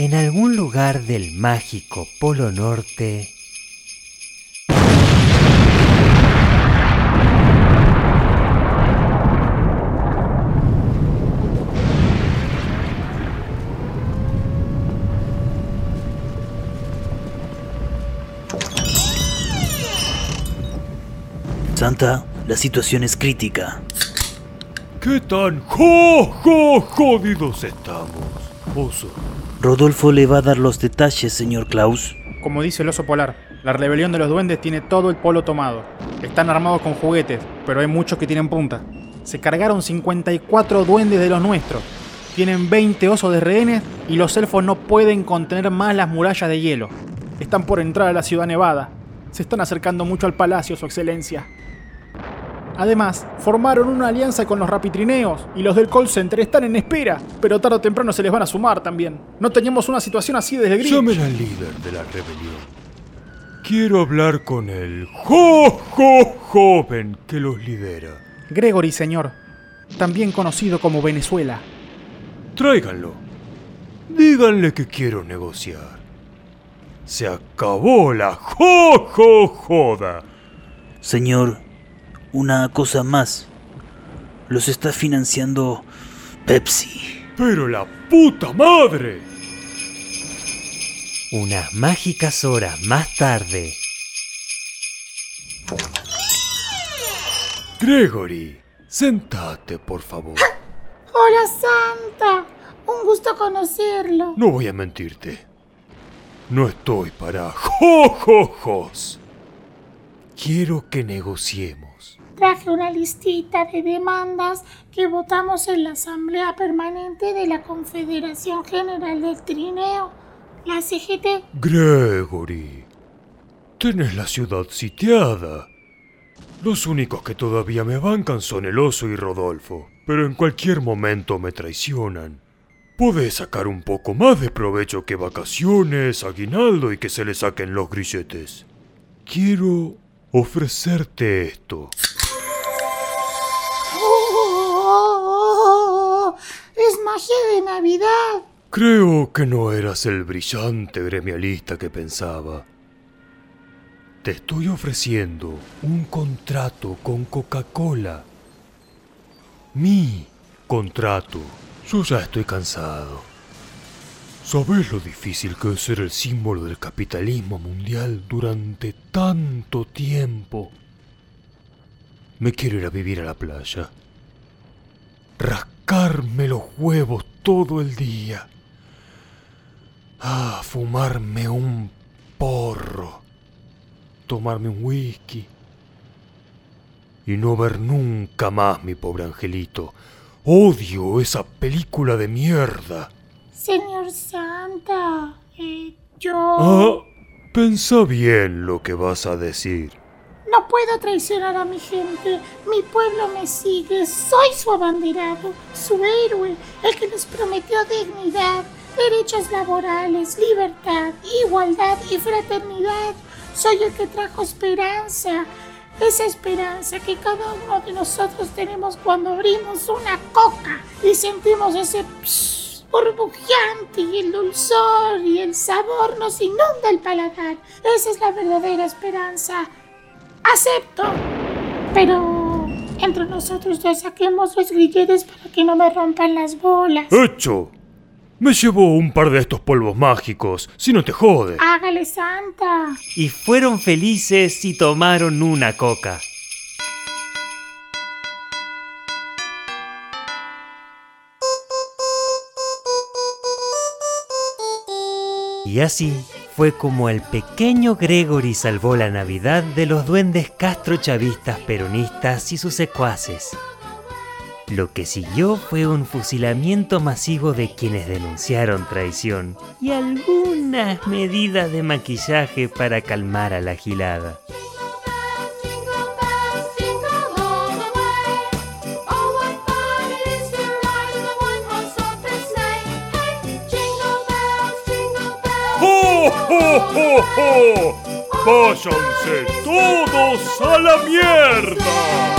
En algún lugar del mágico Polo Norte... Santa, la situación es crítica. ¿Qué tan jo, jo, jodidos estamos, oso? Rodolfo le va a dar los detalles, señor Klaus. Como dice el oso polar, la rebelión de los duendes tiene todo el polo tomado. Están armados con juguetes, pero hay muchos que tienen punta. Se cargaron 54 duendes de los nuestros. Tienen 20 osos de rehenes y los elfos no pueden contener más las murallas de hielo. Están por entrar a la ciudad nevada. Se están acercando mucho al palacio, su excelencia. Además, formaron una alianza con los rapitrineos y los del call center están en espera, pero tarde o temprano se les van a sumar también. No teníamos una situación así desde Grinch. Llamen al líder de la rebelión. Quiero hablar con el jo, jo, joven que los lidera. Gregory, señor, también conocido como Venezuela. Tráiganlo. Díganle que quiero negociar. Se acabó la jo, jo, joda. Señor, una cosa más. Los está financiando Pepsi. Pero la puta madre. Unas mágicas horas más tarde. Gregory, sentate, por favor. Hola Santa, un gusto conocerlo. No voy a mentirte. No estoy para jojojos. Quiero que negociemos. Traje una listita de demandas que votamos en la Asamblea Permanente de la Confederación General del Trineo, la CGT. Gregory, tenés la ciudad sitiada. Los únicos que todavía me bancan son el oso y Rodolfo, pero en cualquier momento me traicionan. Podés sacar un poco más de provecho que vacaciones, aguinaldo y que se le saquen los grilletes. Quiero ofrecerte esto. ¡Oh! ¡Es magia de Navidad! Creo que no eras el brillante gremialista que pensaba. Te estoy ofreciendo un contrato con Coca-Cola. Mi contrato. Yo ya estoy cansado. ¿Sabes lo difícil que es ser el símbolo del capitalismo mundial durante tanto tiempo? Me quiero ir a vivir a la playa. Rascarme los huevos todo el día. Ah, fumarme un porro. Tomarme un whisky. Y no ver nunca más mi pobre angelito. Odio esa película de mierda. Señor Santa, eh, yo... Ah, pensa bien lo que vas a decir. No puedo traicionar a mi gente. Mi pueblo me sigue. Soy su abanderado, su héroe, el que les prometió dignidad, derechos laborales, libertad, igualdad y fraternidad. Soy el que trajo esperanza. Esa esperanza que cada uno de nosotros tenemos cuando abrimos una coca y sentimos ese psh, burbujeante y el dulzor y el sabor nos inunda el paladar. Esa es la verdadera esperanza. Acepto. Pero entre nosotros dos saquemos los grilletes para que no me rompan las bolas. ¡Hecho! Me llevo un par de estos polvos mágicos, si no te jode. Hágale santa. Y fueron felices y tomaron una coca. Y así fue como el pequeño Gregory salvó la Navidad de los duendes castrochavistas peronistas y sus secuaces. Lo que siguió fue un fusilamiento masivo de quienes denunciaron traición y algunas medidas de maquillaje para calmar a la gilada. ¡Oh, oh, oh, oh! ¡Váyanse todos a la mierda!